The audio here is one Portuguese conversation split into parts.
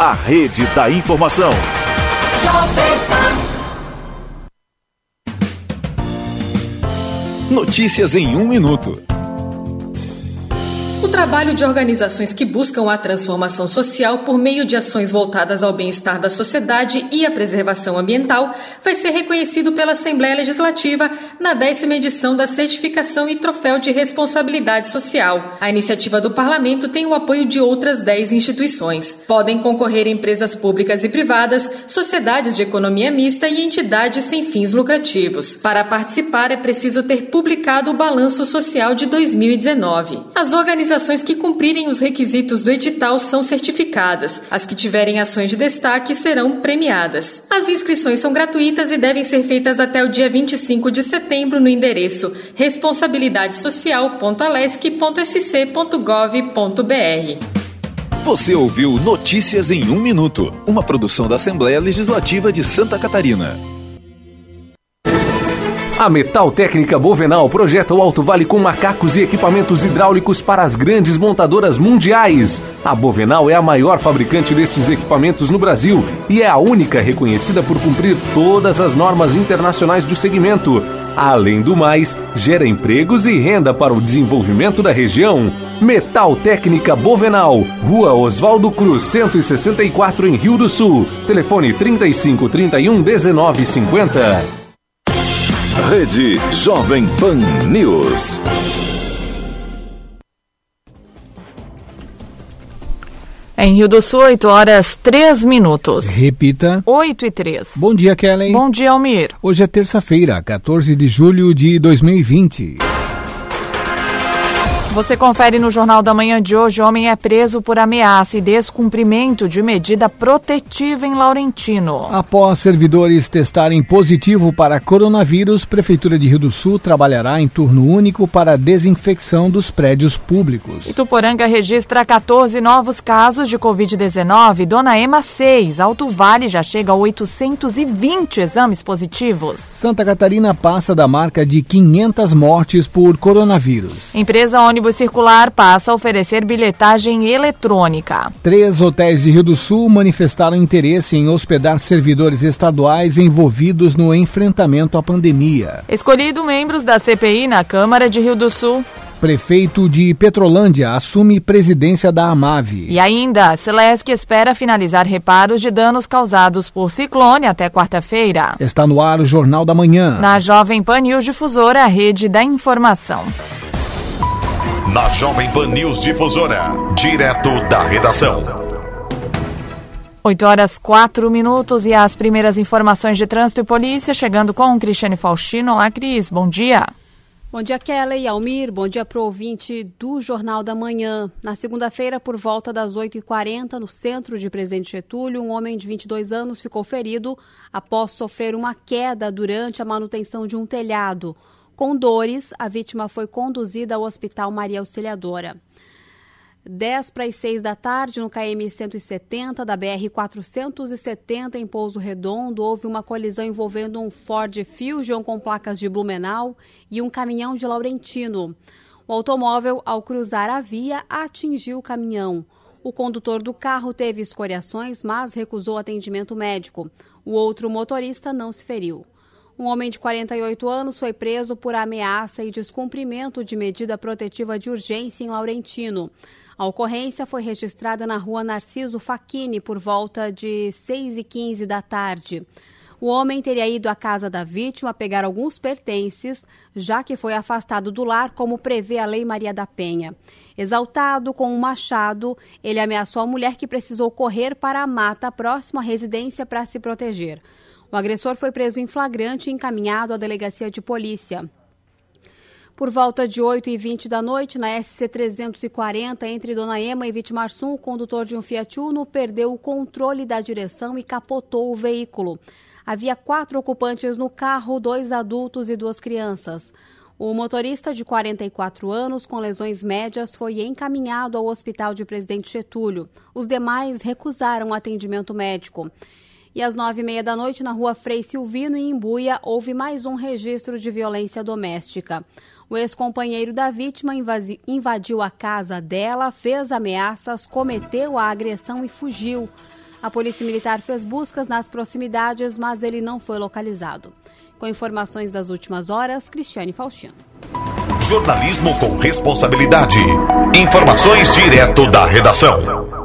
a rede da informação. Notícias em um minuto. O trabalho de organizações que buscam a transformação social por meio de ações voltadas ao bem-estar da sociedade e à preservação ambiental vai ser reconhecido pela Assembleia Legislativa na décima edição da Certificação e Troféu de Responsabilidade Social. A iniciativa do Parlamento tem o apoio de outras dez instituições. Podem concorrer empresas públicas e privadas, sociedades de economia mista e entidades sem fins lucrativos. Para participar, é preciso ter publicado o Balanço Social de 2019. As organizações organizações que cumprirem os requisitos do edital são certificadas. As que tiverem ações de destaque serão premiadas. As inscrições são gratuitas e devem ser feitas até o dia 25 de setembro no endereço responsabilidadesocial.alesc.sc.gov.br. Você ouviu Notícias em um Minuto, uma produção da Assembleia Legislativa de Santa Catarina. A Metal Técnica Bovenal projeta o Alto Vale com macacos e equipamentos hidráulicos para as grandes montadoras mundiais. A Bovenal é a maior fabricante destes equipamentos no Brasil e é a única reconhecida por cumprir todas as normas internacionais do segmento. Além do mais, gera empregos e renda para o desenvolvimento da região. Metal Técnica Bovenal, Rua Oswaldo Cruz, 164 em Rio do Sul. Telefone 35 31 19 50. Rede Jovem Pan News. Em Rio do Sul, 8 horas 3 minutos. Repita. 8 e 3. Bom dia, Kelly. Bom dia, Almir. Hoje é terça-feira, 14 de julho de 2020. Você confere no Jornal da Manhã de hoje: homem é preso por ameaça e descumprimento de medida protetiva em Laurentino. Após servidores testarem positivo para coronavírus, Prefeitura de Rio do Sul trabalhará em turno único para a desinfecção dos prédios públicos. Ituporanga registra 14 novos casos de Covid-19. Dona Ema 6. Alto Vale já chega a 820 exames positivos. Santa Catarina passa da marca de 500 mortes por coronavírus. Empresa ônibus circular passa a oferecer bilhetagem eletrônica. Três hotéis de Rio do Sul manifestaram interesse em hospedar servidores estaduais envolvidos no enfrentamento à pandemia. Escolhido membros da CPI na Câmara de Rio do Sul. Prefeito de Petrolândia assume presidência da Amave. E ainda, Celesc espera finalizar reparos de danos causados por ciclone até quarta-feira. Está no ar o Jornal da Manhã. Na Jovem Pan News Difusora, a rede da informação na Jovem Pan News Difusora, direto da redação. 8 horas 4 minutos e as primeiras informações de trânsito e polícia chegando com Cristiane Faustino. Olá, Cris, bom dia. Bom dia, Kelly e Almir. Bom dia para o ouvinte do Jornal da Manhã. Na segunda-feira, por volta das 8h40, no centro de Presidente Getúlio, um homem de 22 anos ficou ferido após sofrer uma queda durante a manutenção de um telhado. Com dores, a vítima foi conduzida ao Hospital Maria Auxiliadora. 10 para as 6 da tarde, no KM 170 da BR 470, em Pouso Redondo, houve uma colisão envolvendo um Ford Fusion com placas de Blumenau e um caminhão de Laurentino. O automóvel, ao cruzar a via, atingiu o caminhão. O condutor do carro teve escoriações, mas recusou atendimento médico. O outro motorista não se feriu. Um homem de 48 anos foi preso por ameaça e descumprimento de medida protetiva de urgência em Laurentino. A ocorrência foi registrada na rua Narciso Facchini por volta de 6 e 15 da tarde. O homem teria ido à casa da vítima pegar alguns pertences, já que foi afastado do lar, como prevê a Lei Maria da Penha. Exaltado com um machado, ele ameaçou a mulher que precisou correr para a mata próxima à residência para se proteger. O agressor foi preso em flagrante e encaminhado à delegacia de polícia. Por volta de 8h20 da noite, na SC-340, entre Dona Ema e Vitimarsum, o condutor de um Fiat Uno perdeu o controle da direção e capotou o veículo. Havia quatro ocupantes no carro, dois adultos e duas crianças. O motorista de 44 anos, com lesões médias, foi encaminhado ao hospital de Presidente Getúlio. Os demais recusaram atendimento médico. E às nove e meia da noite, na rua Frei Silvino, em Imbuia, houve mais um registro de violência doméstica. O ex-companheiro da vítima invadiu a casa dela, fez ameaças, cometeu a agressão e fugiu. A Polícia Militar fez buscas nas proximidades, mas ele não foi localizado. Com informações das últimas horas, Cristiane Faustino. Jornalismo com responsabilidade. Informações direto da redação.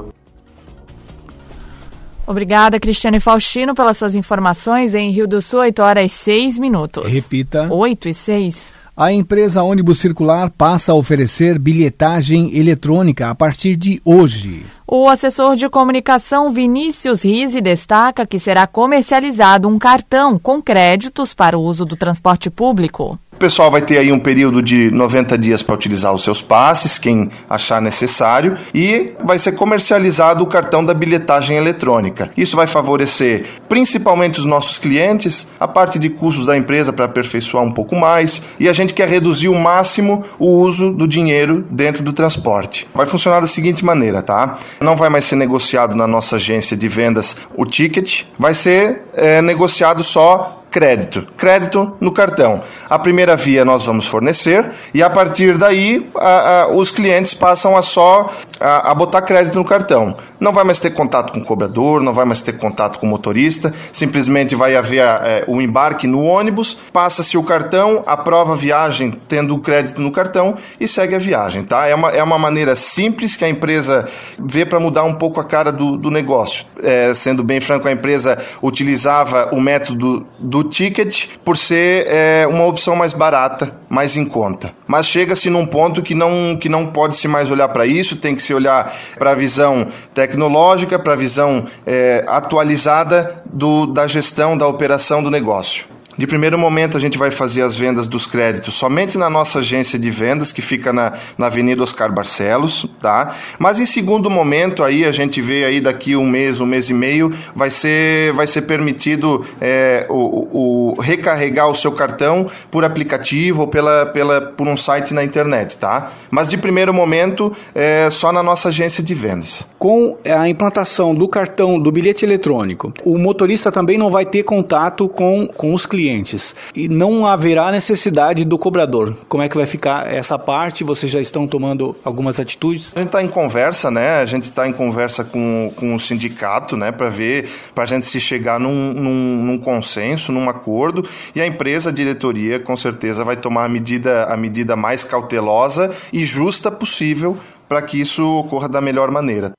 Obrigada, Cristiane Faustino, pelas suas informações em Rio do Sul, 8 horas e 6 minutos. Repita. 8 e 6. A empresa Ônibus Circular passa a oferecer bilhetagem eletrônica a partir de hoje. O assessor de comunicação Vinícius Rize destaca que será comercializado um cartão com créditos para o uso do transporte público. O pessoal vai ter aí um período de 90 dias para utilizar os seus passes, quem achar necessário, e vai ser comercializado o cartão da bilhetagem eletrônica. Isso vai favorecer principalmente os nossos clientes, a parte de custos da empresa para aperfeiçoar um pouco mais, e a gente quer reduzir o máximo o uso do dinheiro dentro do transporte. Vai funcionar da seguinte maneira, tá? Não vai mais ser negociado na nossa agência de vendas o ticket, vai ser é, negociado só crédito. Crédito no cartão. A primeira via nós vamos fornecer e a partir daí a, a, os clientes passam a só a, a, botar crédito no cartão. Não vai mais ter contato com o cobrador, não vai mais ter contato com o motorista, simplesmente vai haver é, o embarque no ônibus, passa-se o cartão, aprova a viagem tendo o crédito no cartão e segue a viagem. Tá? É, uma, é uma maneira simples que a empresa vê para mudar um pouco a cara do, do negócio. É, sendo bem franco, a empresa utilizava o método do ticket por ser é, uma opção mais barata, mais em conta. Mas chega-se num ponto que não, que não pode se mais olhar para isso, tem que se olhar para a visão tecnológica, para a visão é, atualizada do, da gestão, da operação do negócio. De primeiro momento, a gente vai fazer as vendas dos créditos somente na nossa agência de vendas, que fica na, na Avenida Oscar Barcelos, tá? Mas em segundo momento, aí a gente vê aí daqui um mês, um mês e meio, vai ser, vai ser permitido é, o, o, recarregar o seu cartão por aplicativo ou pela, pela, por um site na internet, tá? Mas de primeiro momento, é só na nossa agência de vendas. Com a implantação do cartão, do bilhete eletrônico, o motorista também não vai ter contato com, com os clientes clientes e não haverá necessidade do cobrador. Como é que vai ficar essa parte? Vocês já estão tomando algumas atitudes? A gente está em conversa, né? A gente está em conversa com, com o sindicato, né? Para ver, para a gente se chegar num, num, num, consenso, num acordo e a empresa, a diretoria, com certeza vai tomar a medida, a medida mais cautelosa e justa possível para que isso ocorra da melhor maneira.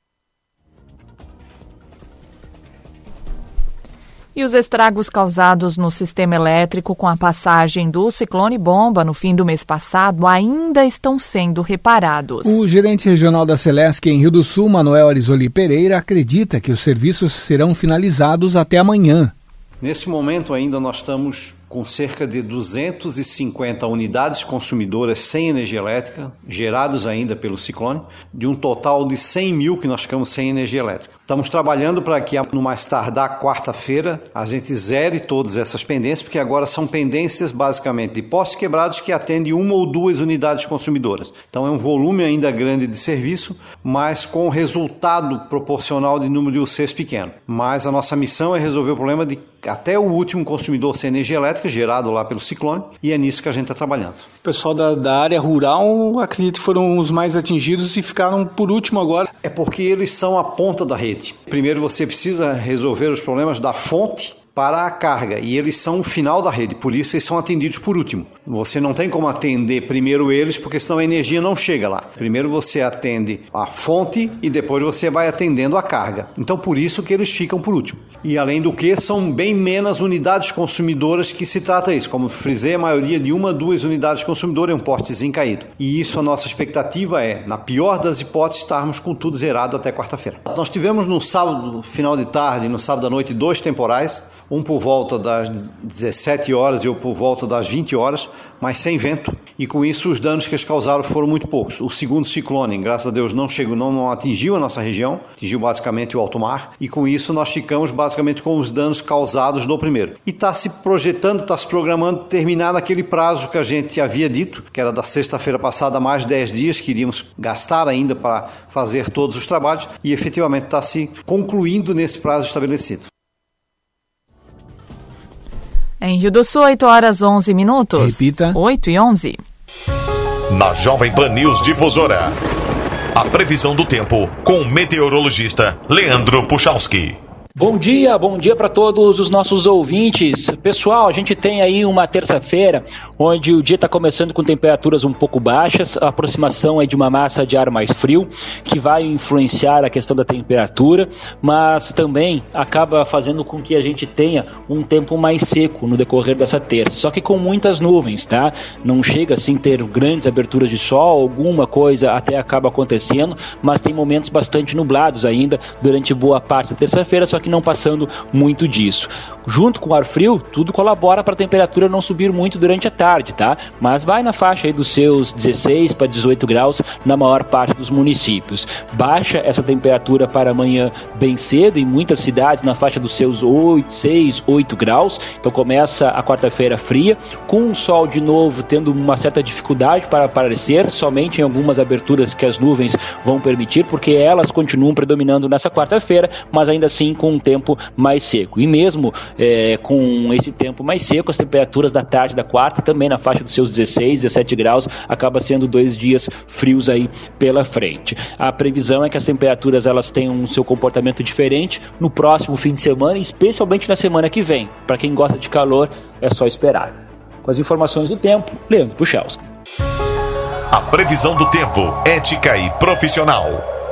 E os estragos causados no sistema elétrico com a passagem do ciclone bomba no fim do mês passado ainda estão sendo reparados. O gerente regional da Celesc em Rio do Sul, Manuel Arizoli Pereira, acredita que os serviços serão finalizados até amanhã. Nesse momento ainda nós estamos com cerca de 250 unidades consumidoras sem energia elétrica, gerados ainda pelo ciclone, de um total de 100 mil que nós ficamos sem energia elétrica. Estamos trabalhando para que no mais tardar quarta-feira a gente zere todas essas pendências, porque agora são pendências basicamente de postes quebrados que atendem uma ou duas unidades consumidoras. Então é um volume ainda grande de serviço, mas com resultado proporcional de número de UCs pequeno. Mas a nossa missão é resolver o problema de até o último consumidor sem energia elétrica, gerado lá pelo ciclone, e é nisso que a gente está trabalhando. O pessoal da, da área rural, acredito que foram os mais atingidos e ficaram por último agora. É porque eles são a ponta da rede. Primeiro você precisa resolver os problemas da fonte para a carga e eles são o final da rede, por isso eles são atendidos por último. Você não tem como atender primeiro eles, porque senão a energia não chega lá. Primeiro você atende a fonte e depois você vai atendendo a carga. Então por isso que eles ficam por último. E além do que, são bem menos unidades consumidoras que se trata isso. Como frisei, a maioria de uma, duas unidades consumidoras é um postezinho caído. E isso a nossa expectativa é, na pior das hipóteses, estarmos com tudo zerado até quarta-feira. Nós tivemos no sábado, final de tarde, no sábado à noite, dois temporais um por volta das 17 horas e outro por volta das 20 horas, mas sem vento. E com isso os danos que eles causaram foram muito poucos. O segundo ciclone, graças a Deus, não chegou, não, não atingiu a nossa região, atingiu basicamente o alto mar. E com isso nós ficamos basicamente com os danos causados no primeiro. E está se projetando, está se programando terminar naquele prazo que a gente havia dito, que era da sexta-feira passada, mais 10 dias que iríamos gastar ainda para fazer todos os trabalhos. E efetivamente está se concluindo nesse prazo estabelecido. Em Rio do Sul, 8 horas 11 minutos. Repita. 8 e 11. Na Jovem Pan News Difusora. A previsão do tempo com o meteorologista Leandro Puchalski. Bom dia, bom dia para todos os nossos ouvintes. Pessoal, a gente tem aí uma terça-feira onde o dia está começando com temperaturas um pouco baixas, a aproximação é de uma massa de ar mais frio que vai influenciar a questão da temperatura, mas também acaba fazendo com que a gente tenha um tempo mais seco no decorrer dessa terça, só que com muitas nuvens, tá? Não chega assim ter grandes aberturas de sol, alguma coisa até acaba acontecendo, mas tem momentos bastante nublados ainda durante boa parte da terça-feira, só que que não passando muito disso. Junto com o ar frio, tudo colabora para a temperatura não subir muito durante a tarde, tá? Mas vai na faixa aí dos seus 16 para 18 graus na maior parte dos municípios. Baixa essa temperatura para amanhã bem cedo em muitas cidades na faixa dos seus 8, 6, 8 graus. Então começa a quarta-feira fria, com o sol de novo tendo uma certa dificuldade para aparecer, somente em algumas aberturas que as nuvens vão permitir, porque elas continuam predominando nessa quarta-feira, mas ainda assim com um tempo mais seco. E mesmo é, com esse tempo mais seco, as temperaturas da tarde da quarta, também na faixa dos seus 16, 17 graus, acaba sendo dois dias frios aí pela frente. A previsão é que as temperaturas elas tenham um seu comportamento diferente no próximo fim de semana, especialmente na semana que vem. Para quem gosta de calor, é só esperar. Com as informações do tempo, Leandro Puchalski. A previsão do tempo, ética e profissional.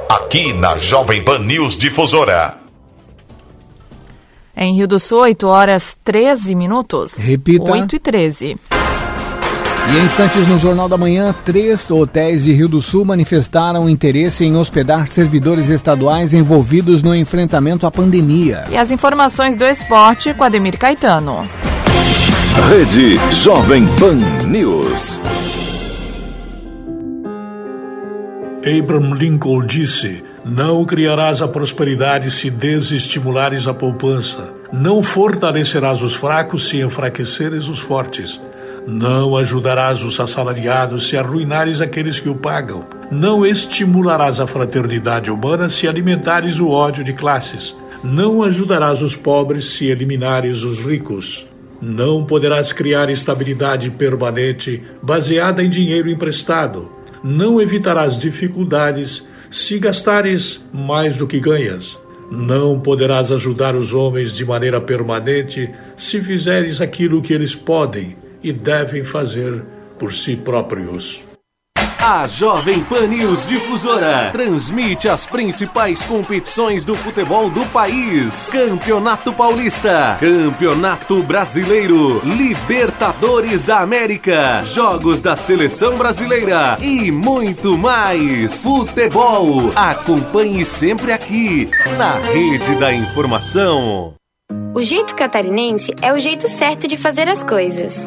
Aqui na Jovem Pan News Difusora. Em Rio do Sul, 8 horas 13 minutos. Repita. 8 e 13. E em instantes no Jornal da Manhã, três hotéis de Rio do Sul manifestaram interesse em hospedar servidores estaduais envolvidos no enfrentamento à pandemia. E as informações do esporte com Ademir Caetano. Rede Jovem Pan News. Abraham Lincoln disse não criarás a prosperidade se desestimulares a poupança. Não fortalecerás os fracos se enfraqueceres os fortes. Não ajudarás os assalariados se arruinares aqueles que o pagam. Não estimularás a fraternidade humana se alimentares o ódio de classes. Não ajudarás os pobres se eliminares os ricos. Não poderás criar estabilidade permanente baseada em dinheiro emprestado. Não evitarás dificuldades se gastares mais do que ganhas, não poderás ajudar os homens de maneira permanente se fizeres aquilo que eles podem e devem fazer por si próprios. A Jovem Pan News Difusora transmite as principais competições do futebol do país: Campeonato Paulista, Campeonato Brasileiro, Libertadores da América, Jogos da Seleção Brasileira e muito mais. Futebol. Acompanhe sempre aqui na Rede da Informação. O jeito catarinense é o jeito certo de fazer as coisas.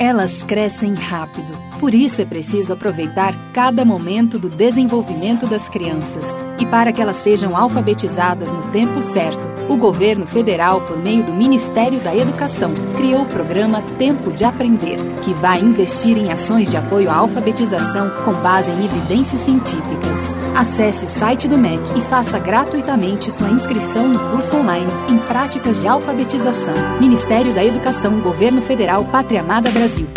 Elas crescem rápido. Por isso é preciso aproveitar cada momento do desenvolvimento das crianças. E para que elas sejam alfabetizadas no tempo certo, o governo federal, por meio do Ministério da Educação, criou o programa Tempo de Aprender, que vai investir em ações de apoio à alfabetização com base em evidências científicas. Acesse o site do MEC e faça gratuitamente sua inscrição no curso online em práticas de alfabetização. Ministério da Educação, Governo Federal, Pátria Amada Brasil.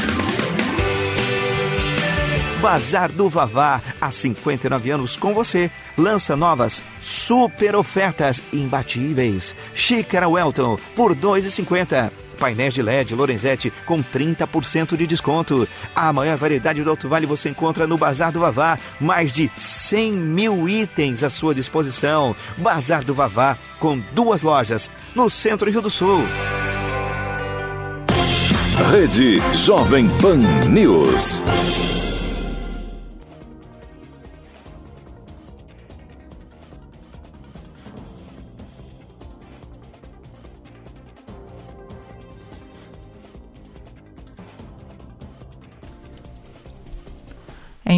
Bazar do Vavá, há 59 anos com você, lança novas super ofertas imbatíveis. Xícara Welton por 2,50. Painéis de LED Lorenzetti com 30% de desconto. A maior variedade do Alto Vale você encontra no Bazar do Vavá. Mais de 100 mil itens à sua disposição. Bazar do Vavá, com duas lojas no centro Rio do Sul. Rede Jovem Pan News.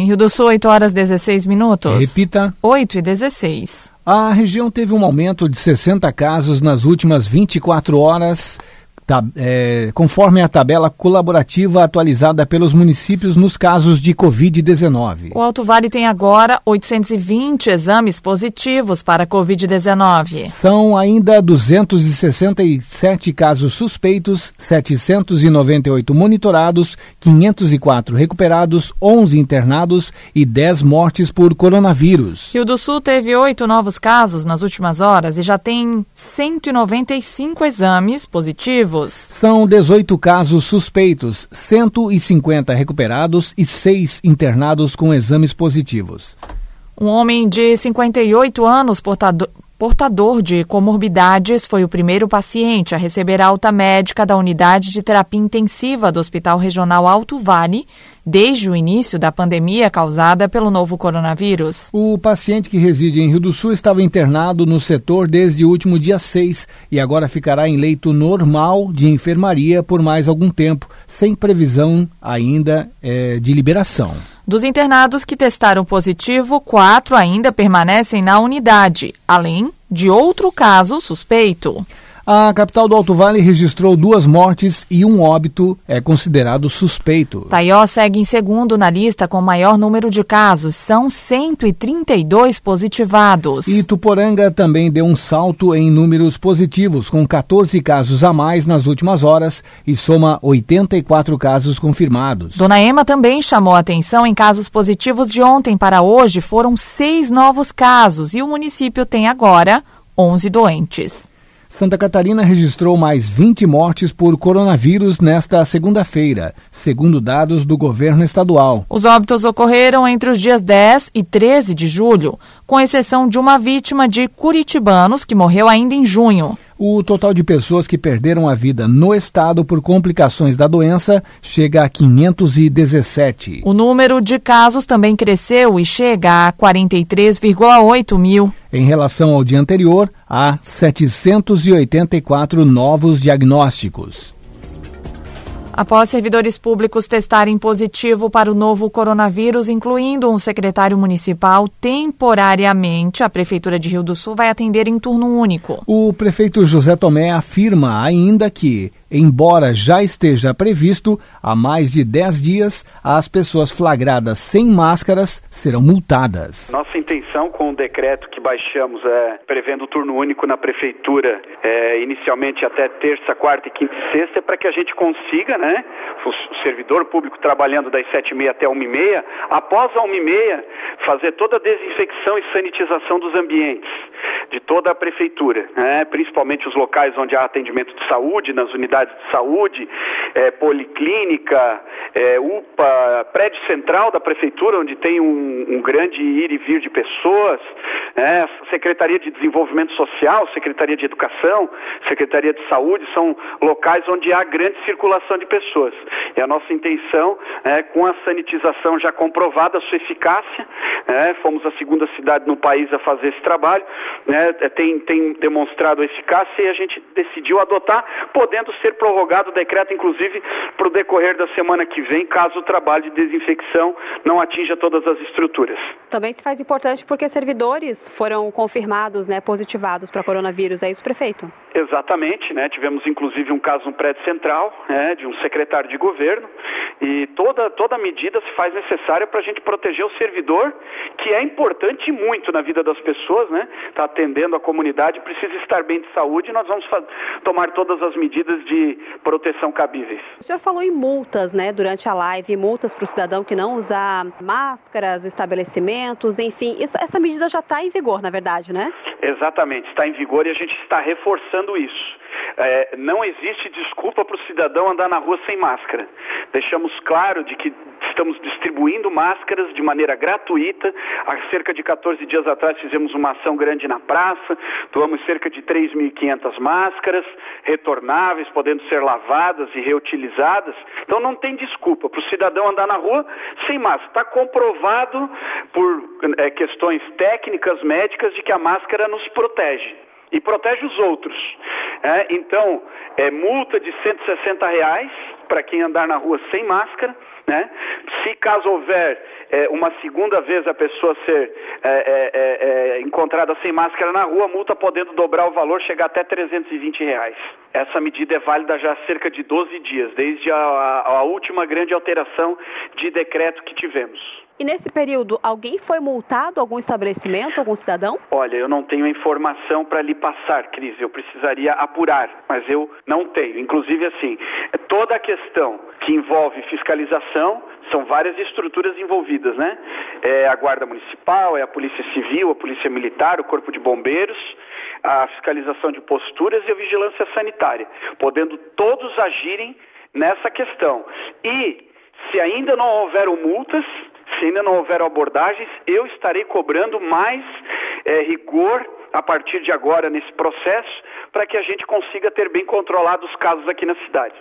Em Rio do Sul, 8 horas 16 minutos. Repita. 8 e 16. A região teve um aumento de 60 casos nas últimas 24 horas Tá, é, conforme a tabela colaborativa atualizada pelos municípios nos casos de Covid-19. O Alto Vale tem agora 820 exames positivos para Covid-19. São ainda 267 casos suspeitos, 798 monitorados, 504 recuperados, 11 internados e 10 mortes por coronavírus. Rio do Sul teve oito novos casos nas últimas horas e já tem 195 exames positivos são 18 casos suspeitos, 150 recuperados e 6 internados com exames positivos. Um homem de 58 anos, portador, portador de comorbidades, foi o primeiro paciente a receber alta médica da unidade de terapia intensiva do Hospital Regional Alto Vale desde o início da pandemia causada pelo novo coronavírus. O paciente que reside em Rio do Sul estava internado no setor desde o último dia 6 e agora ficará em leito normal de enfermaria por mais algum tempo, sem previsão ainda é, de liberação. Dos internados que testaram positivo, quatro ainda permanecem na unidade, além de outro caso suspeito. A capital do Alto Vale registrou duas mortes e um óbito é considerado suspeito. Taió segue em segundo na lista com maior número de casos, são 132 positivados. E Tuporanga também deu um salto em números positivos, com 14 casos a mais nas últimas horas e soma 84 casos confirmados. Dona Ema também chamou atenção em casos positivos de ontem para hoje, foram seis novos casos e o município tem agora 11 doentes. Santa Catarina registrou mais 20 mortes por coronavírus nesta segunda-feira, segundo dados do governo estadual. Os óbitos ocorreram entre os dias 10 e 13 de julho, com exceção de uma vítima de curitibanos que morreu ainda em junho. O total de pessoas que perderam a vida no estado por complicações da doença chega a 517. O número de casos também cresceu e chega a 43,8 mil. Em relação ao dia anterior, há 784 novos diagnósticos. Após servidores públicos testarem positivo para o novo coronavírus, incluindo um secretário municipal, temporariamente a Prefeitura de Rio do Sul vai atender em turno único. O prefeito José Tomé afirma ainda que embora já esteja previsto há mais de 10 dias, as pessoas flagradas sem máscaras serão multadas. Nossa intenção com o decreto que baixamos é prevendo o turno único na prefeitura, é, inicialmente até terça, quarta e quinta e sexta, é para que a gente consiga, né, o servidor público trabalhando das sete e meia até uma e meia, após a uma e meia, fazer toda a desinfecção e sanitização dos ambientes de toda a prefeitura, né, principalmente os locais onde há atendimento de saúde, nas unidades de saúde, é, policlínica, é, UPA, prédio central da prefeitura, onde tem um, um grande ir e vir de pessoas, é, Secretaria de Desenvolvimento Social, Secretaria de Educação, Secretaria de Saúde, são locais onde há grande circulação de pessoas. E a nossa intenção, é, com a sanitização já comprovada, a sua eficácia, é, fomos a segunda cidade no país a fazer esse trabalho, né, tem, tem demonstrado eficácia e a gente decidiu adotar, podendo ser prorrogado o decreto, inclusive, para o decorrer da semana que vem, caso o trabalho de desinfecção não atinja todas as estruturas. Também se faz importante porque servidores foram confirmados, né, positivados para coronavírus. É isso, prefeito? Exatamente, né? Tivemos inclusive um caso no prédio central, né, de um secretário de governo, e toda, toda medida se faz necessária para a gente proteger o servidor, que é importante muito na vida das pessoas, né? Está atendendo a comunidade, precisa estar bem de saúde e nós vamos tomar todas as medidas de proteção cabíveis. O senhor falou em multas, né, durante a live, multas para o cidadão que não usar máscaras, estabelecimentos, enfim. Essa medida já está em vigor, na verdade, né? Exatamente, está em vigor e a gente está reforçando isso. É, não existe desculpa para o cidadão andar na rua sem máscara. Deixamos claro de que estamos distribuindo máscaras de maneira gratuita. Há cerca de 14 dias atrás fizemos uma ação grande na praça, doamos cerca de 3.500 máscaras, retornáveis, podendo ser lavadas e reutilizadas. Então não tem desculpa para o cidadão andar na rua sem máscara. Está comprovado por é, questões técnicas, médicas, de que a máscara nos protege e protege os outros. É, então, é multa de 160 reais para quem andar na rua sem máscara. Né? Se caso houver é, uma segunda vez a pessoa ser é, é, é, é encontrada sem máscara na rua, a multa podendo dobrar o valor, chegar até 320 reais. Essa medida é válida já há cerca de 12 dias, desde a, a, a última grande alteração de decreto que tivemos. E nesse período, alguém foi multado, algum estabelecimento, algum cidadão? Olha, eu não tenho informação para lhe passar, Cris. Eu precisaria apurar, mas eu não tenho. Inclusive, assim, toda a questão que envolve fiscalização, são várias estruturas envolvidas, né? É a Guarda Municipal, é a Polícia Civil, a Polícia Militar, o Corpo de Bombeiros, a fiscalização de posturas e a vigilância sanitária, podendo todos agirem nessa questão. E se ainda não houveram multas, se ainda não houver abordagens, eu estarei cobrando mais é, rigor a partir de agora nesse processo para que a gente consiga ter bem controlados os casos aqui na cidade.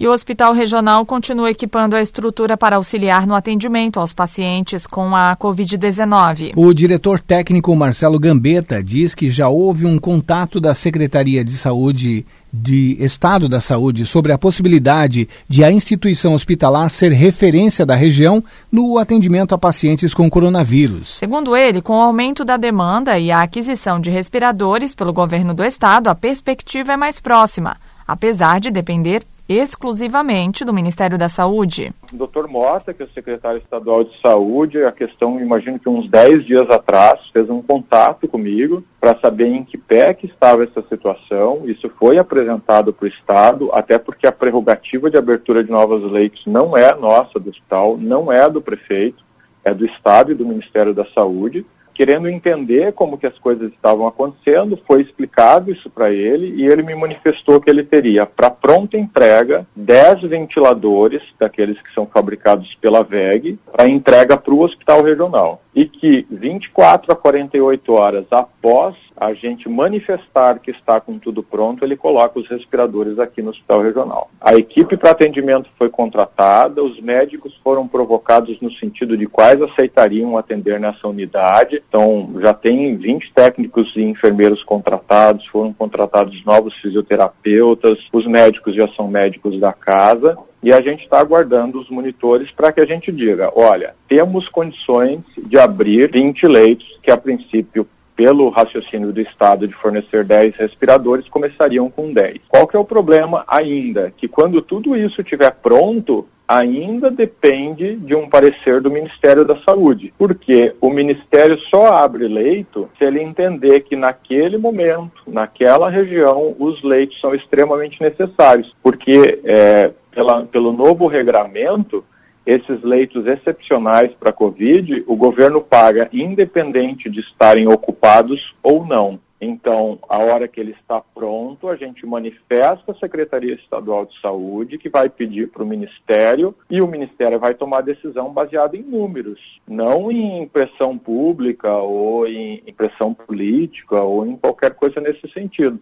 E o Hospital Regional continua equipando a estrutura para auxiliar no atendimento aos pacientes com a Covid-19. O diretor técnico Marcelo Gambetta diz que já houve um contato da Secretaria de Saúde de Estado da Saúde sobre a possibilidade de a instituição hospitalar ser referência da região no atendimento a pacientes com coronavírus. Segundo ele, com o aumento da demanda e a aquisição de respiradores pelo governo do estado, a perspectiva é mais próxima, apesar de depender exclusivamente do Ministério da Saúde. O Dr. Mota, que é o secretário estadual de saúde, a questão, imagino que uns 10 dias atrás, fez um contato comigo para saber em que pé que estava essa situação. Isso foi apresentado para o Estado, até porque a prerrogativa de abertura de novas leitos não é nossa do hospital, não é do prefeito, é do Estado e do Ministério da Saúde querendo entender como que as coisas estavam acontecendo, foi explicado isso para ele e ele me manifestou que ele teria para pronta entrega 10 ventiladores, daqueles que são fabricados pela VEG, para entrega para o hospital regional. E que 24 a 48 horas após a gente manifestar que está com tudo pronto, ele coloca os respiradores aqui no hospital regional. A equipe para atendimento foi contratada, os médicos foram provocados no sentido de quais aceitariam atender nessa unidade. Então, já tem 20 técnicos e enfermeiros contratados, foram contratados novos fisioterapeutas, os médicos já são médicos da casa e a gente está aguardando os monitores para que a gente diga, olha, temos condições de abrir 20 leitos, que a princípio pelo raciocínio do Estado de fornecer 10 respiradores, começariam com 10. Qual que é o problema ainda? Que quando tudo isso estiver pronto, ainda depende de um parecer do Ministério da Saúde, porque o Ministério só abre leito se ele entender que naquele momento, naquela região, os leitos são extremamente necessários, porque é, pela, pelo novo regramento, esses leitos excepcionais para a Covid, o governo paga independente de estarem ocupados ou não. Então, a hora que ele está pronto, a gente manifesta a Secretaria Estadual de Saúde, que vai pedir para o Ministério, e o Ministério vai tomar decisão baseada em números, não em pressão pública ou em pressão política ou em qualquer coisa nesse sentido.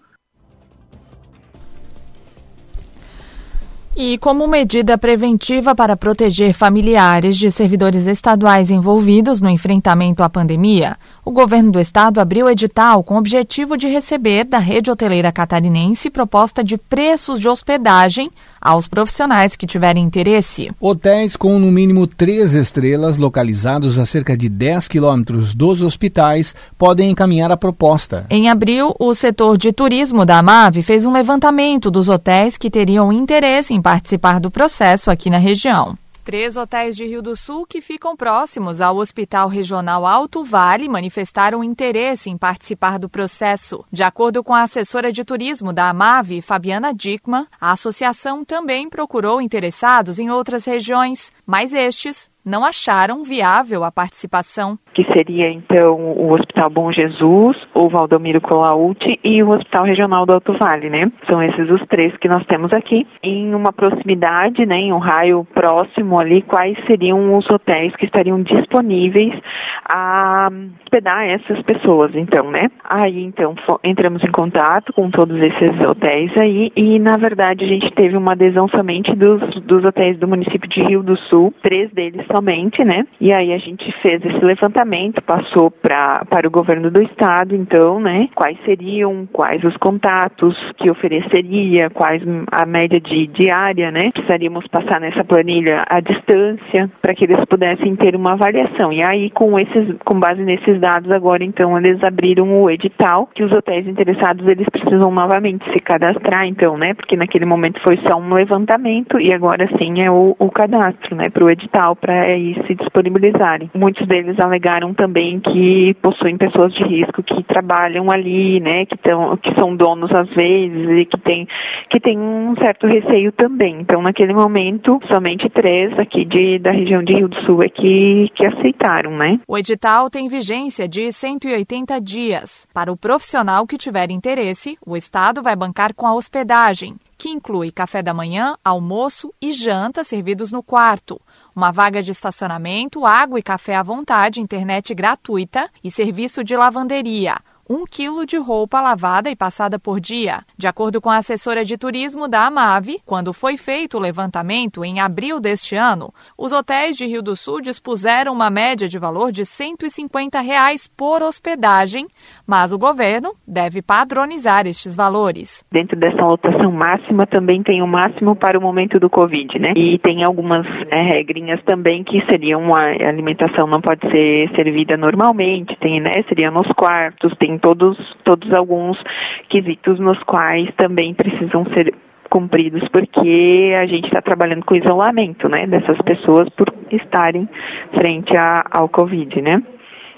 E como medida preventiva para proteger familiares de servidores estaduais envolvidos no enfrentamento à pandemia, o governo do estado abriu edital com o objetivo de receber da rede hoteleira catarinense proposta de preços de hospedagem aos profissionais que tiverem interesse. Hotéis com no mínimo três estrelas, localizados a cerca de 10 quilômetros dos hospitais, podem encaminhar a proposta. Em abril, o setor de turismo da AMAV fez um levantamento dos hotéis que teriam interesse em participar do processo aqui na região. Três hotéis de Rio do Sul que ficam próximos ao Hospital Regional Alto Vale manifestaram interesse em participar do processo. De acordo com a assessora de turismo da AMAV, Fabiana Dickman, a associação também procurou interessados em outras regiões, mas estes não acharam viável a participação. Que seria então o Hospital Bom Jesus, o Valdomiro Colauti e o Hospital Regional do Alto Vale, né? São esses os três que nós temos aqui. Em uma proximidade, né, em um raio próximo ali, quais seriam os hotéis que estariam disponíveis a hospedar essas pessoas, então, né? Aí, então, entramos em contato com todos esses hotéis aí e, na verdade, a gente teve uma adesão somente dos, dos hotéis do município de Rio do Sul, três deles somente, né? E aí a gente fez esse levantamento, passou pra, para o governo do estado, então, né? Quais seriam, quais os contatos que ofereceria, quais a média de diária, né? Precisaríamos passar nessa planilha a distância para que eles pudessem ter uma avaliação. E aí, com esses, com base nesses dados, agora então eles abriram o edital que os hotéis interessados eles precisam novamente se cadastrar, então, né? Porque naquele momento foi só um levantamento e agora sim é o, o cadastro, né? Para o edital, para aí se disponibilizarem. Muitos deles alegaram também que possuem pessoas de risco que trabalham ali, né? Que, tão, que são donos às vezes e que tem, que tem um certo receio também. Então, naquele momento, somente três aqui de, da região de Rio do Sul é que, que aceitaram, né? O edital tem vigência de 180 dias. Para o profissional que tiver interesse, o Estado vai bancar com a hospedagem, que inclui café da manhã, almoço e janta servidos no quarto, uma vaga de estacionamento, água e café à vontade, internet gratuita e serviço de lavanderia um quilo de roupa lavada e passada por dia. De acordo com a assessora de turismo da Amave, quando foi feito o levantamento em abril deste ano, os hotéis de Rio do Sul dispuseram uma média de valor de 150 reais por hospedagem, mas o governo deve padronizar estes valores. Dentro dessa lotação máxima também tem o máximo para o momento do Covid, né? E tem algumas é, regrinhas também que seriam a alimentação não pode ser servida normalmente, tem, né? Seria nos quartos, tem todos, todos alguns quesitos nos quais também precisam ser cumpridos porque a gente está trabalhando com isolamento, né, dessas pessoas por estarem frente a, ao Covid, né.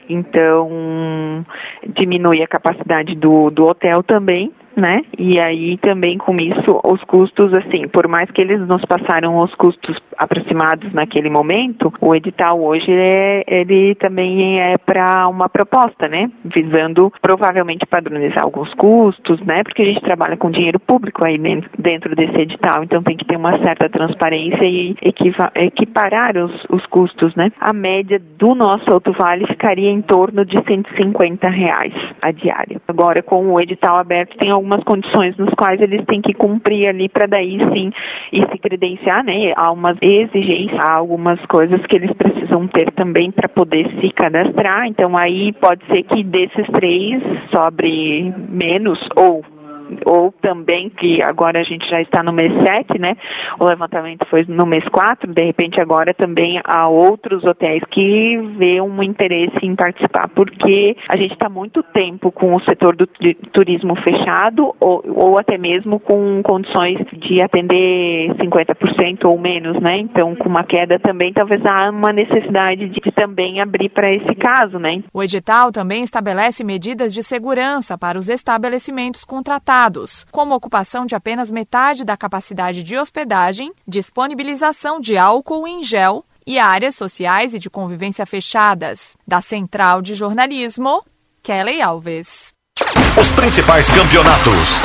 Então, diminui a capacidade do, do hotel também, né? E aí também com isso os custos, assim, por mais que eles nos passaram os custos aproximados naquele momento, o edital hoje é, ele também é para uma proposta, né? Visando provavelmente padronizar alguns custos, né? Porque a gente trabalha com dinheiro público aí dentro desse edital, então tem que ter uma certa transparência e equiparar os, os custos, né? A média do nosso Alto Vale ficaria em torno de 150 reais a diária. Agora, com o edital aberto, tem alguns algumas condições nos quais eles têm que cumprir ali para daí sim e se credenciar, né? Há umas exigências, há algumas coisas que eles precisam ter também para poder se cadastrar. Então aí pode ser que desses três sobre menos ou ou também que agora a gente já está no mês 7, né? O levantamento foi no mês 4, de repente agora também há outros hotéis que vê um interesse em participar, porque a gente está muito tempo com o setor do turismo fechado ou, ou até mesmo com condições de atender 50% ou menos, né? Então, com uma queda também, talvez há uma necessidade de, de também abrir para esse caso, né? O edital também estabelece medidas de segurança para os estabelecimentos contratados como ocupação de apenas metade da capacidade de hospedagem, disponibilização de álcool em gel e áreas sociais e de convivência fechadas. Da Central de Jornalismo, Kelly Alves. Os principais campeonatos,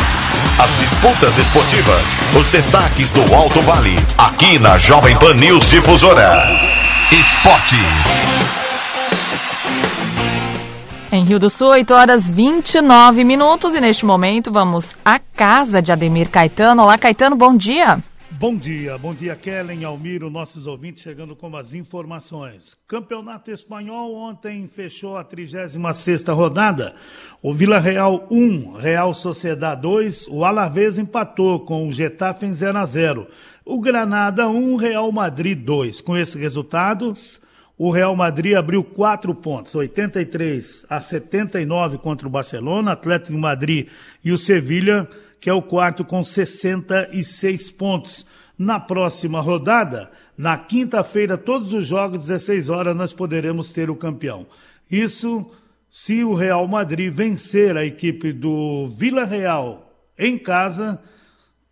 as disputas esportivas, os destaques do Alto Vale, aqui na Jovem Pan News Difusora. Esporte. Em Rio do Sul, 8 horas 29 minutos e neste momento vamos à casa de Ademir Caetano. Olá, Caetano, bom dia. Bom dia, bom dia, Kellen, Almiro, nossos ouvintes chegando com as informações. Campeonato Espanhol ontem fechou a 36 rodada. O Vila Real 1, Real Sociedade 2, o Alavés empatou com o Getafe em 0 a 0. O Granada 1, Real Madrid 2. Com esses resultados, o Real Madrid abriu quatro pontos, 83 a 79 contra o Barcelona, Atlético Madrid e o Sevilha, que é o quarto com 66 pontos. Na próxima rodada, na quinta-feira, todos os jogos, 16 horas, nós poderemos ter o campeão. Isso se o Real Madrid vencer a equipe do Vila Real em casa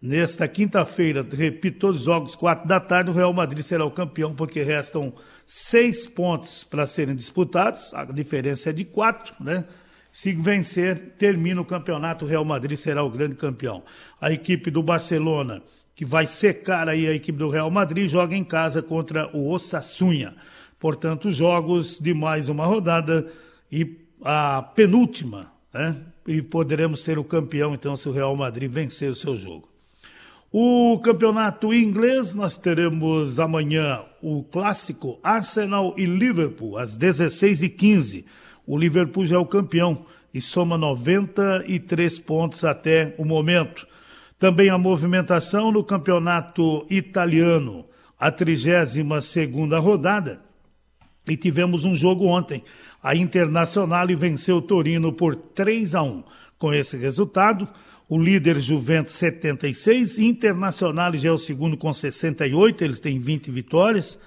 Nesta quinta-feira, repito, todos os jogos, quatro da tarde, o Real Madrid será o campeão, porque restam seis pontos para serem disputados, a diferença é de quatro, né? Se vencer, termina o campeonato, o Real Madrid será o grande campeão. A equipe do Barcelona, que vai secar aí a equipe do Real Madrid, joga em casa contra o Osasuna. Portanto, jogos de mais uma rodada e a penúltima, né? E poderemos ser o campeão, então, se o Real Madrid vencer o seu jogo. O campeonato inglês, nós teremos amanhã o clássico Arsenal e Liverpool, às 16h15. O Liverpool já é o campeão e soma 93 pontos até o momento. Também a movimentação no campeonato italiano, a 32 segunda rodada. E tivemos um jogo ontem. A Internacional venceu o Torino por 3 a 1. Com esse resultado, o líder Juventus 76, Internacional já é o segundo com 68, eles têm 20 vitórias.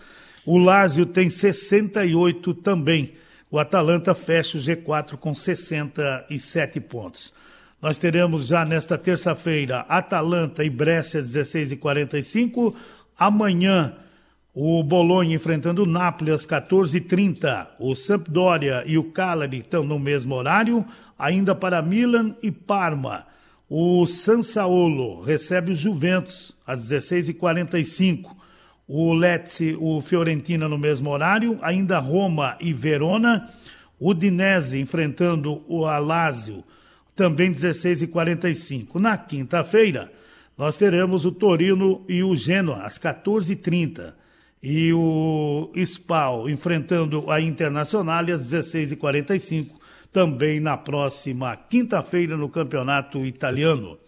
O Lazio tem 68 também. O Atalanta fecha o G4 com 67 pontos. Nós teremos já nesta terça-feira Atalanta e Brescia 16 e 45. Amanhã o Bolonha enfrentando o Napoli às 14h30. O Sampdoria e o Cagliari estão no mesmo horário. Ainda para Milan e Parma. O Sansaolo recebe o Juventus às 16h45. O Lecce, o Fiorentina no mesmo horário. Ainda Roma e Verona. O Dinese enfrentando o Alásio, também 16h45. Na quinta-feira, nós teremos o Torino e o Genoa às 14h30. E o Spal enfrentando a Internacional às 16h45 também na próxima quinta-feira no Campeonato Italiano.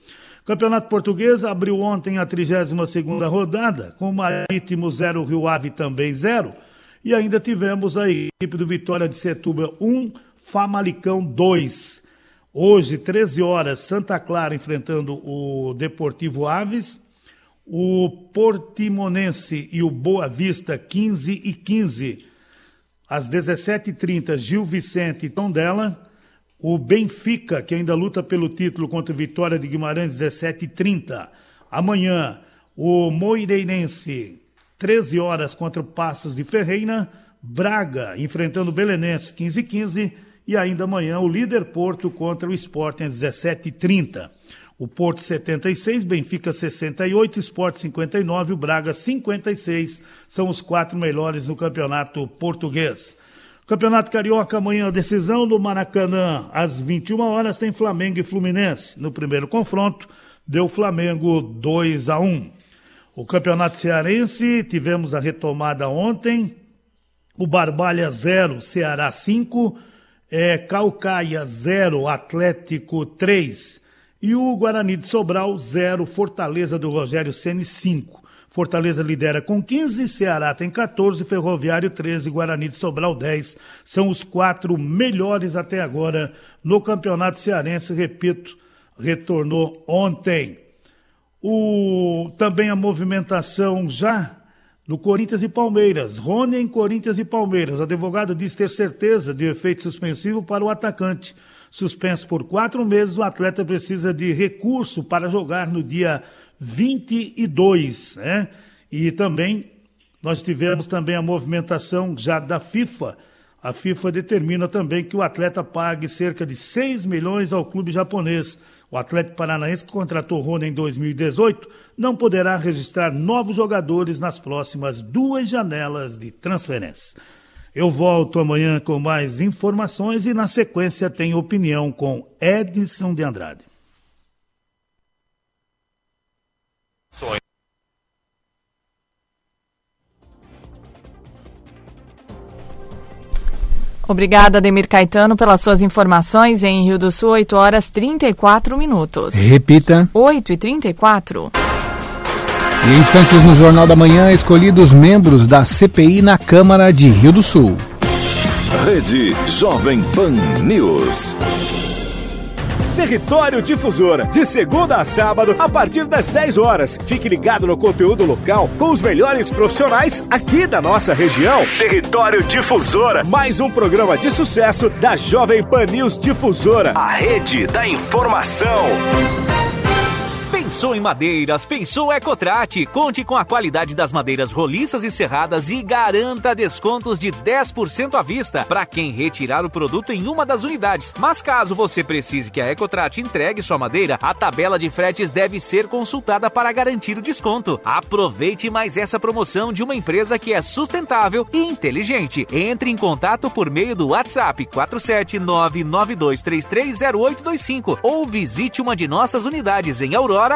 Campeonato Português abriu ontem a 32ª rodada, com o Marítimo 0, Rio Ave também 0, e ainda tivemos a equipe do Vitória de Setúbal 1, Famalicão 2. Hoje, 13 horas, Santa Clara enfrentando o Deportivo Aves, o Portimonense e o Boa Vista 15 e 15 às 17h30, Gil Vicente e Tondela. O Benfica, que ainda luta pelo título contra Vitória de Guimarães, 17h30. Amanhã, o Moireinense, 13 horas contra o Passos de Ferreira. Braga, enfrentando o Belenense, 15h15. E ainda amanhã, o líder Porto contra o Sporting, às 17h30. O Porto 76, Benfica 68, Sport 59, o Braga 56 são os quatro melhores no campeonato português. Campeonato Carioca, amanhã, decisão do Maracanã, às 21 horas, tem Flamengo e Fluminense. No primeiro confronto, deu Flamengo 2 a 1. O Campeonato Cearense, tivemos a retomada ontem. O Barbalha 0, Ceará 5. É, Calcaia 0, Atlético 3. E o Guarani de Sobral, 0. Fortaleza do Rogério Ceni 5. Fortaleza lidera com 15, Ceará tem 14, Ferroviário 13, Guarani de Sobral 10. São os quatro melhores até agora no Campeonato Cearense. Repito, retornou ontem. O, também a movimentação já do Corinthians e Palmeiras. Rony em Corinthians e Palmeiras. O advogado diz ter certeza de efeito suspensivo para o atacante suspenso por quatro meses, o atleta precisa de recurso para jogar no dia 22, né? E também nós tivemos também a movimentação já da FIFA. A FIFA determina também que o atleta pague cerca de 6 milhões ao clube japonês. O Atlético Paranaense, que contratou Rony em 2018, não poderá registrar novos jogadores nas próximas duas janelas de transferência. Eu volto amanhã com mais informações e, na sequência, tem opinião com Edson de Andrade. Obrigada, Demir Caetano, pelas suas informações em Rio do Sul, 8 horas 34 minutos. Repita. 8 e 34. E em instantes no Jornal da Manhã, escolhidos membros da CPI na Câmara de Rio do Sul. Rede Jovem Pan News. Território Difusora, de segunda a sábado, a partir das 10 horas. Fique ligado no conteúdo local com os melhores profissionais aqui da nossa região. Território Difusora, mais um programa de sucesso da Jovem Pan News Difusora, a rede da informação. Pensou em madeiras, pensou Ecotrate. Conte com a qualidade das madeiras roliças e serradas e garanta descontos de 10% à vista para quem retirar o produto em uma das unidades. Mas caso você precise que a Ecotrate entregue sua madeira, a tabela de fretes deve ser consultada para garantir o desconto. Aproveite mais essa promoção de uma empresa que é sustentável e inteligente. Entre em contato por meio do WhatsApp 47992330825 ou visite uma de nossas unidades em Aurora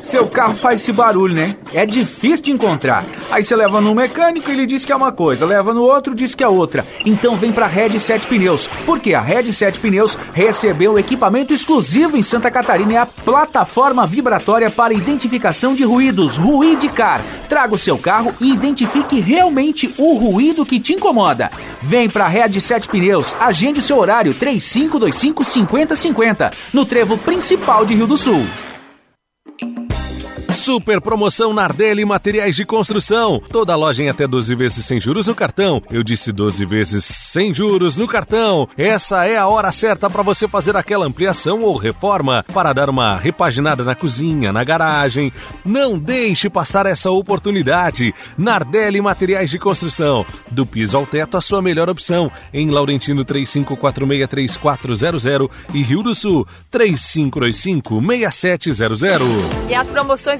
Seu carro faz esse barulho, né? É difícil de encontrar. Aí você leva no mecânico, ele diz que é uma coisa, leva no outro, diz que é outra. Então vem pra Red 7 Pneus, porque a Red 7 Pneus recebeu equipamento exclusivo em Santa Catarina, é a plataforma vibratória para identificação de ruídos, Ruidicar. Traga o seu carro e identifique realmente o ruído que te incomoda. Vem pra Red 7 Pneus, agende o seu horário 3525 5050, no trevo principal de Rio do Sul. Super promoção Nardelli Materiais de Construção. Toda loja em até 12 vezes sem juros no cartão. Eu disse 12 vezes sem juros no cartão. Essa é a hora certa para você fazer aquela ampliação ou reforma para dar uma repaginada na cozinha, na garagem. Não deixe passar essa oportunidade. Nardelli Materiais de Construção. Do piso ao teto, a sua melhor opção. Em Laurentino 35463400 e Rio do Sul 35256700. E as promoções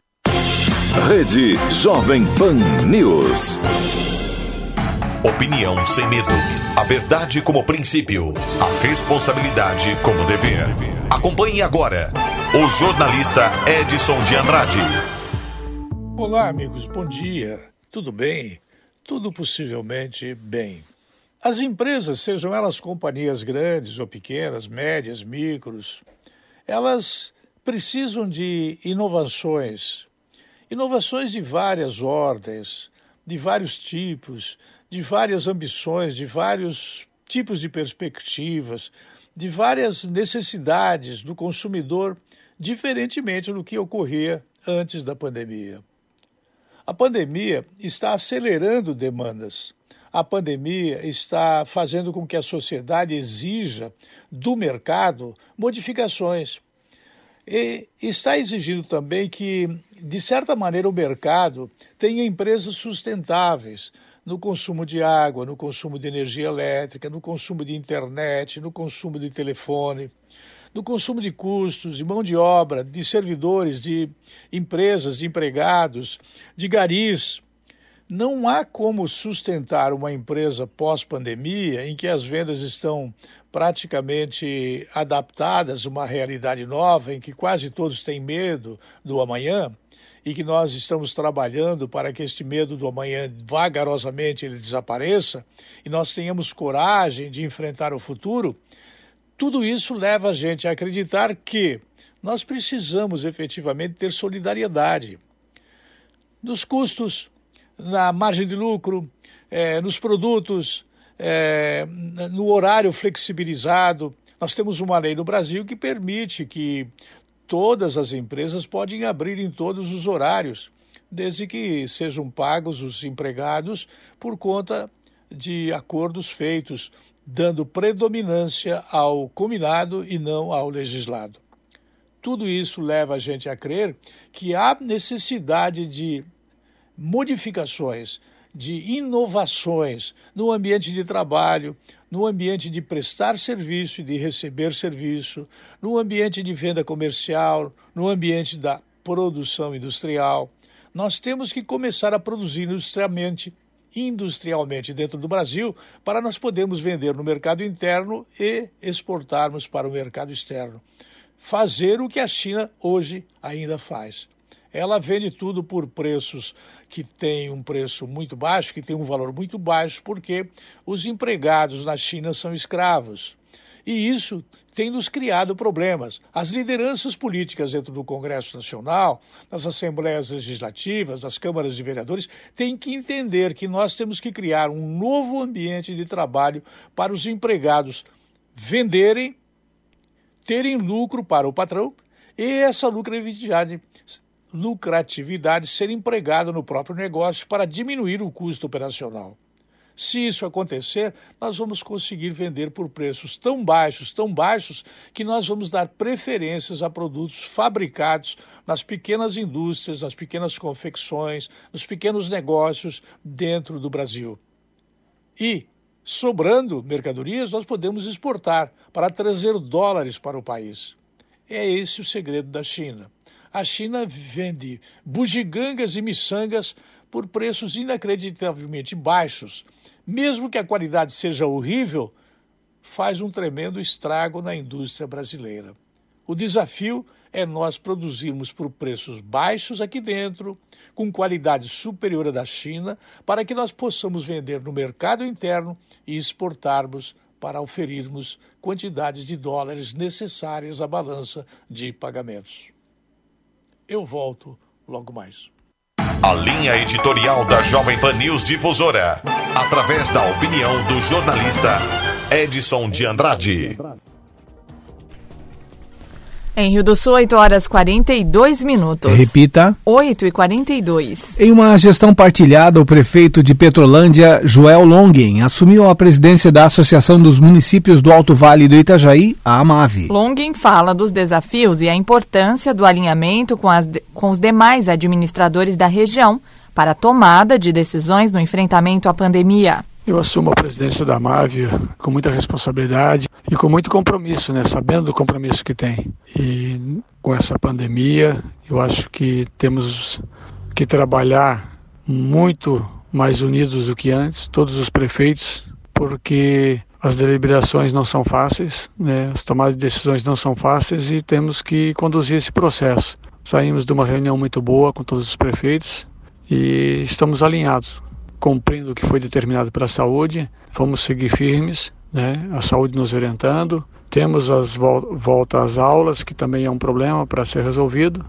Rede Jovem Pan News. Opinião sem medo. A verdade como princípio. A responsabilidade como dever. Acompanhe agora o jornalista Edson de Andrade. Olá, amigos. Bom dia. Tudo bem? Tudo possivelmente bem. As empresas, sejam elas companhias grandes ou pequenas, médias, micros, elas precisam de inovações, inovações de várias ordens, de vários tipos, de várias ambições, de vários tipos de perspectivas, de várias necessidades do consumidor, diferentemente do que ocorria antes da pandemia. A pandemia está acelerando demandas. A pandemia está fazendo com que a sociedade exija do mercado modificações. E está exigindo também que, de certa maneira, o mercado tenha empresas sustentáveis no consumo de água, no consumo de energia elétrica, no consumo de internet, no consumo de telefone, no consumo de custos, de mão de obra, de servidores, de empresas, de empregados, de garis. Não há como sustentar uma empresa pós-pandemia em que as vendas estão praticamente adaptadas a uma realidade nova, em que quase todos têm medo do amanhã e que nós estamos trabalhando para que este medo do amanhã vagarosamente ele desapareça e nós tenhamos coragem de enfrentar o futuro, tudo isso leva a gente a acreditar que nós precisamos efetivamente ter solidariedade nos custos, na margem de lucro, eh, nos produtos, eh, no horário flexibilizado. Nós temos uma lei no Brasil que permite que todas as empresas podem abrir em todos os horários, desde que sejam pagos os empregados por conta de acordos feitos, dando predominância ao combinado e não ao legislado. Tudo isso leva a gente a crer que há necessidade de modificações, de inovações no ambiente de trabalho, no ambiente de prestar serviço e de receber serviço, no ambiente de venda comercial, no ambiente da produção industrial. Nós temos que começar a produzir industrialmente industrialmente dentro do Brasil para nós podermos vender no mercado interno e exportarmos para o mercado externo. Fazer o que a China hoje ainda faz. Ela vende tudo por preços que têm um preço muito baixo, que tem um valor muito baixo, porque os empregados na China são escravos. E isso tem nos criado problemas. As lideranças políticas dentro do Congresso Nacional, nas assembleias legislativas, nas câmaras de vereadores, têm que entender que nós temos que criar um novo ambiente de trabalho para os empregados venderem, terem lucro para o patrão e essa lucratividade, lucratividade ser empregada no próprio negócio para diminuir o custo operacional. Se isso acontecer, nós vamos conseguir vender por preços tão baixos, tão baixos, que nós vamos dar preferências a produtos fabricados nas pequenas indústrias, nas pequenas confecções, nos pequenos negócios dentro do Brasil. E, sobrando mercadorias, nós podemos exportar para trazer dólares para o país. É esse o segredo da China. A China vende bugigangas e miçangas por preços inacreditavelmente baixos mesmo que a qualidade seja horrível, faz um tremendo estrago na indústria brasileira. O desafio é nós produzirmos por preços baixos aqui dentro, com qualidade superior à da China, para que nós possamos vender no mercado interno e exportarmos para oferirmos quantidades de dólares necessárias à balança de pagamentos. Eu volto logo mais. A linha editorial da Jovem Pan News Difusora, através da opinião do jornalista Edson de Andrade. Em Rio do Sul, 8 horas 42 minutos. Repita. 8 e 42. Em uma gestão partilhada, o prefeito de Petrolândia, Joel Longin, assumiu a presidência da Associação dos Municípios do Alto Vale do Itajaí, a AMAVE. Longin fala dos desafios e a importância do alinhamento com, as, com os demais administradores da região para a tomada de decisões no enfrentamento à pandemia. Eu assumo a presidência da MAVE com muita responsabilidade e com muito compromisso, né? sabendo do compromisso que tem. E com essa pandemia, eu acho que temos que trabalhar muito mais unidos do que antes, todos os prefeitos, porque as deliberações não são fáceis, né? as tomadas de decisões não são fáceis e temos que conduzir esse processo. Saímos de uma reunião muito boa com todos os prefeitos e estamos alinhados cumprindo o que foi determinado pela saúde, vamos seguir firmes, né? a saúde nos orientando. Temos as vol às aulas, que também é um problema para ser resolvido.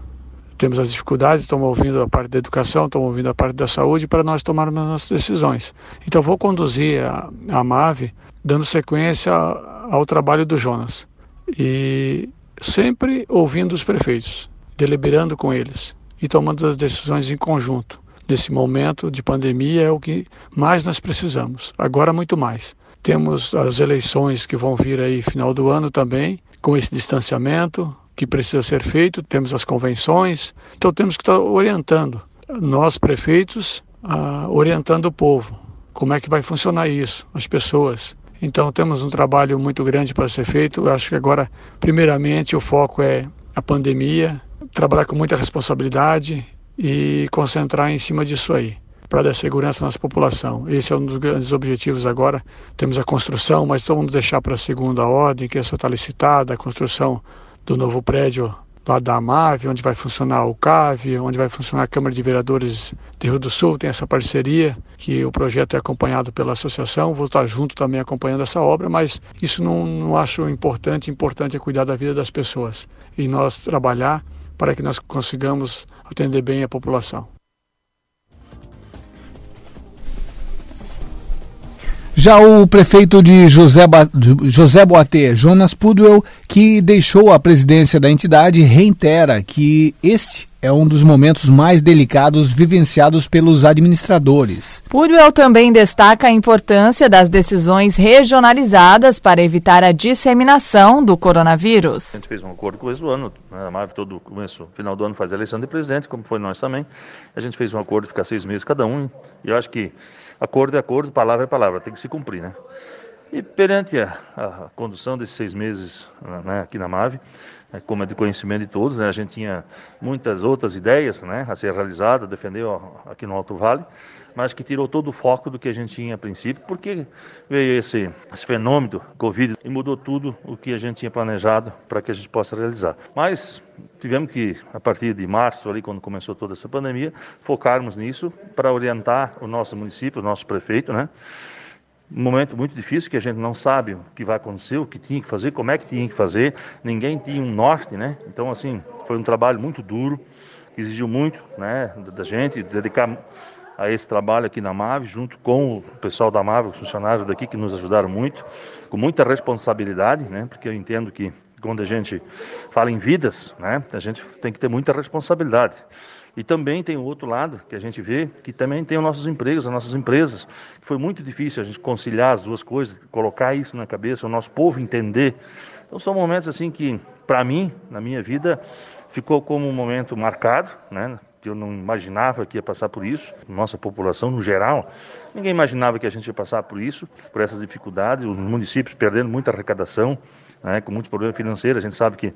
Temos as dificuldades, estamos ouvindo a parte da educação, estamos ouvindo a parte da saúde para nós tomarmos as nossas decisões. Então, vou conduzir a, a MAVE dando sequência ao trabalho do Jonas e sempre ouvindo os prefeitos, deliberando com eles e tomando as decisões em conjunto nesse momento de pandemia é o que mais nós precisamos. Agora, muito mais. Temos as eleições que vão vir aí final do ano também, com esse distanciamento que precisa ser feito, temos as convenções, então temos que estar orientando, nós prefeitos, orientando o povo, como é que vai funcionar isso, as pessoas. Então temos um trabalho muito grande para ser feito. Eu acho que agora, primeiramente, o foco é a pandemia, trabalhar com muita responsabilidade, e concentrar em cima disso aí, para dar segurança à nossa população. Esse é um dos grandes objetivos agora. Temos a construção, mas então vamos deixar para a segunda ordem, que essa está licitada, a construção do novo prédio lá da AMAV, onde vai funcionar o CAV, onde vai funcionar a Câmara de Vereadores de Rio do Sul, tem essa parceria, que o projeto é acompanhado pela associação, vou estar junto também acompanhando essa obra, mas isso não, não acho importante, importante é cuidar da vida das pessoas e nós trabalhar para que nós consigamos atender bem a população. Já o prefeito de José, ba... José Boatê, Jonas Pudwell, que deixou a presidência da entidade, reitera que este é um dos momentos mais delicados vivenciados pelos administradores. Pudwell também destaca a importância das decisões regionalizadas para evitar a disseminação do coronavírus. A gente fez um acordo com o começo do ano, né? a MAV todo começo, final do ano faz a eleição de presidente, como foi nós também. A gente fez um acordo de ficar seis meses cada um, e eu acho que acordo é acordo, palavra é palavra, tem que se cumprir, né? E perante a, a condução desses seis meses né, aqui na MAVE, é, como é de conhecimento de todos, né, a gente tinha muitas outras ideias né, a ser realizadas, defendeu aqui no Alto Vale, mas que tirou todo o foco do que a gente tinha a princípio, porque veio esse, esse fenômeno Covid e mudou tudo o que a gente tinha planejado para que a gente possa realizar. Mas tivemos que, a partir de março, ali quando começou toda essa pandemia, focarmos nisso para orientar o nosso município, o nosso prefeito, né? um momento muito difícil que a gente não sabe o que vai acontecer, o que tinha que fazer, como é que tinha que fazer, ninguém tinha um norte, né? Então, assim, foi um trabalho muito duro, exigiu muito, né, da gente, dedicar a esse trabalho aqui na MAVE, junto com o pessoal da MAVE, os funcionários daqui que nos ajudaram muito, com muita responsabilidade, né? Porque eu entendo que quando a gente fala em vidas, né, a gente tem que ter muita responsabilidade. E também tem o outro lado que a gente vê, que também tem os nossos empregos, as nossas empresas. Foi muito difícil a gente conciliar as duas coisas, colocar isso na cabeça, o nosso povo entender. Então são momentos assim que, para mim, na minha vida, ficou como um momento marcado, né? Que eu não imaginava que ia passar por isso, nossa população no geral, ninguém imaginava que a gente ia passar por isso, por essas dificuldades, os municípios perdendo muita arrecadação, né, com muitos problemas financeiros, a gente sabe que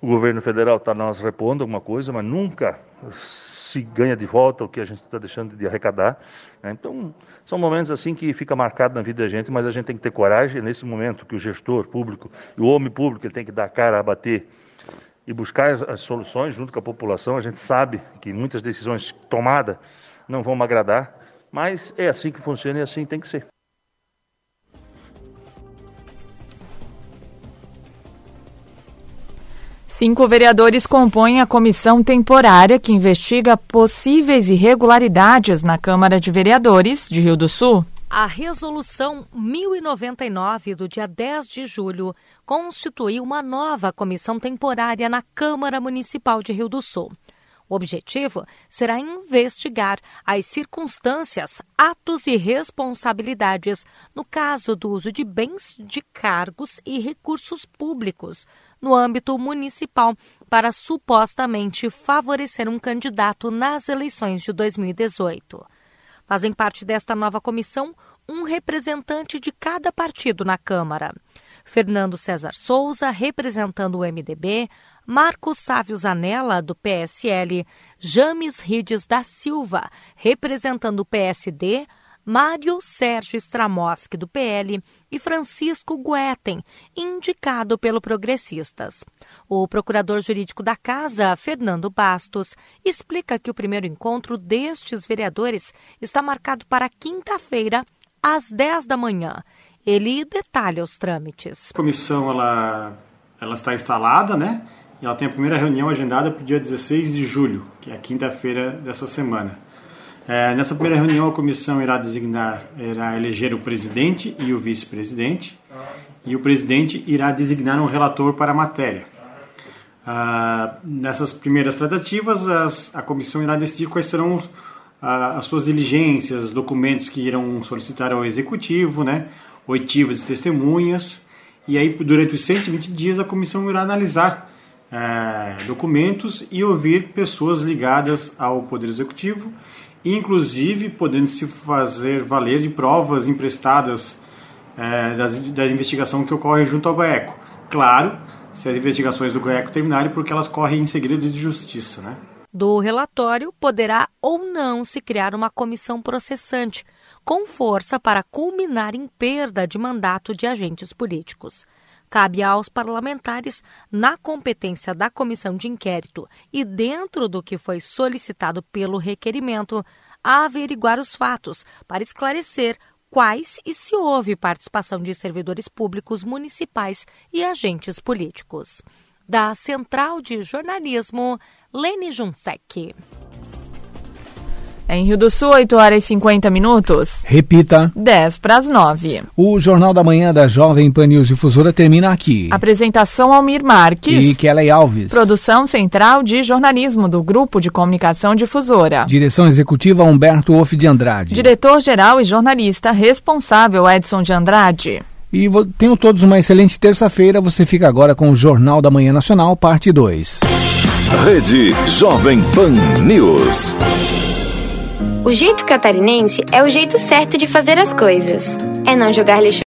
o governo federal está nós repondo alguma coisa, mas nunca se ganha de volta o que a gente está deixando de arrecadar. Né? Então, são momentos assim que fica marcado na vida da gente, mas a gente tem que ter coragem nesse momento que o gestor público o homem público ele tem que dar cara a bater e buscar as, as soluções junto com a população. A gente sabe que muitas decisões tomadas não vão me agradar, mas é assim que funciona e assim tem que ser. Cinco vereadores compõem a comissão temporária que investiga possíveis irregularidades na Câmara de Vereadores de Rio do Sul. A Resolução 1099 do dia 10 de julho constituiu uma nova comissão temporária na Câmara Municipal de Rio do Sul. O objetivo será investigar as circunstâncias, atos e responsabilidades no caso do uso de bens de cargos e recursos públicos no âmbito municipal para supostamente favorecer um candidato nas eleições de 2018. Fazem parte desta nova comissão um representante de cada partido na Câmara. Fernando César Souza, representando o MDB, Marcos Sávio Zanella, do PSL, James Rides da Silva, representando o PSD, Mário Sérgio Stramoski, do PL, e Francisco Guetem, indicado pelo Progressistas. O procurador jurídico da Casa, Fernando Bastos, explica que o primeiro encontro destes vereadores está marcado para quinta-feira, às 10 da manhã. Ele detalha os trâmites. A comissão ela, ela está instalada, né? E ela tem a primeira reunião agendada para o dia 16 de julho, que é a quinta-feira dessa semana. É, nessa primeira reunião, a comissão irá designar, irá eleger o presidente e o vice-presidente, e o presidente irá designar um relator para a matéria. Ah, nessas primeiras tratativas, as, a comissão irá decidir quais serão ah, as suas diligências, documentos que irão solicitar ao executivo, né, oitivas de testemunhas, e aí durante os 120 dias a comissão irá analisar é, documentos e ouvir pessoas ligadas ao Poder Executivo inclusive podendo se fazer valer de provas emprestadas é, das, da investigação que ocorre junto ao GOECO. Claro, se as investigações do GOECO terminarem, porque elas correm em segredo de justiça, né? Do relatório poderá ou não se criar uma comissão processante, com força para culminar em perda de mandato de agentes políticos. Cabe aos parlamentares, na competência da comissão de inquérito e dentro do que foi solicitado pelo requerimento, averiguar os fatos para esclarecer quais e se houve participação de servidores públicos municipais e agentes políticos. Da Central de Jornalismo, Lene Junsec. Em Rio do Sul, 8 horas e 50 minutos. Repita. 10 para as 9. O Jornal da Manhã da Jovem Pan News Difusora termina aqui. Apresentação Almir Marques. E Kelly Alves. Produção Central de Jornalismo do Grupo de Comunicação Difusora. Direção Executiva Humberto Off de Andrade. Diretor-Geral e Jornalista Responsável Edson de Andrade. E tenham todos uma excelente terça-feira. Você fica agora com o Jornal da Manhã Nacional, parte 2. Rede Jovem Pan News. O jeito catarinense é o jeito certo de fazer as coisas. É não jogar lixo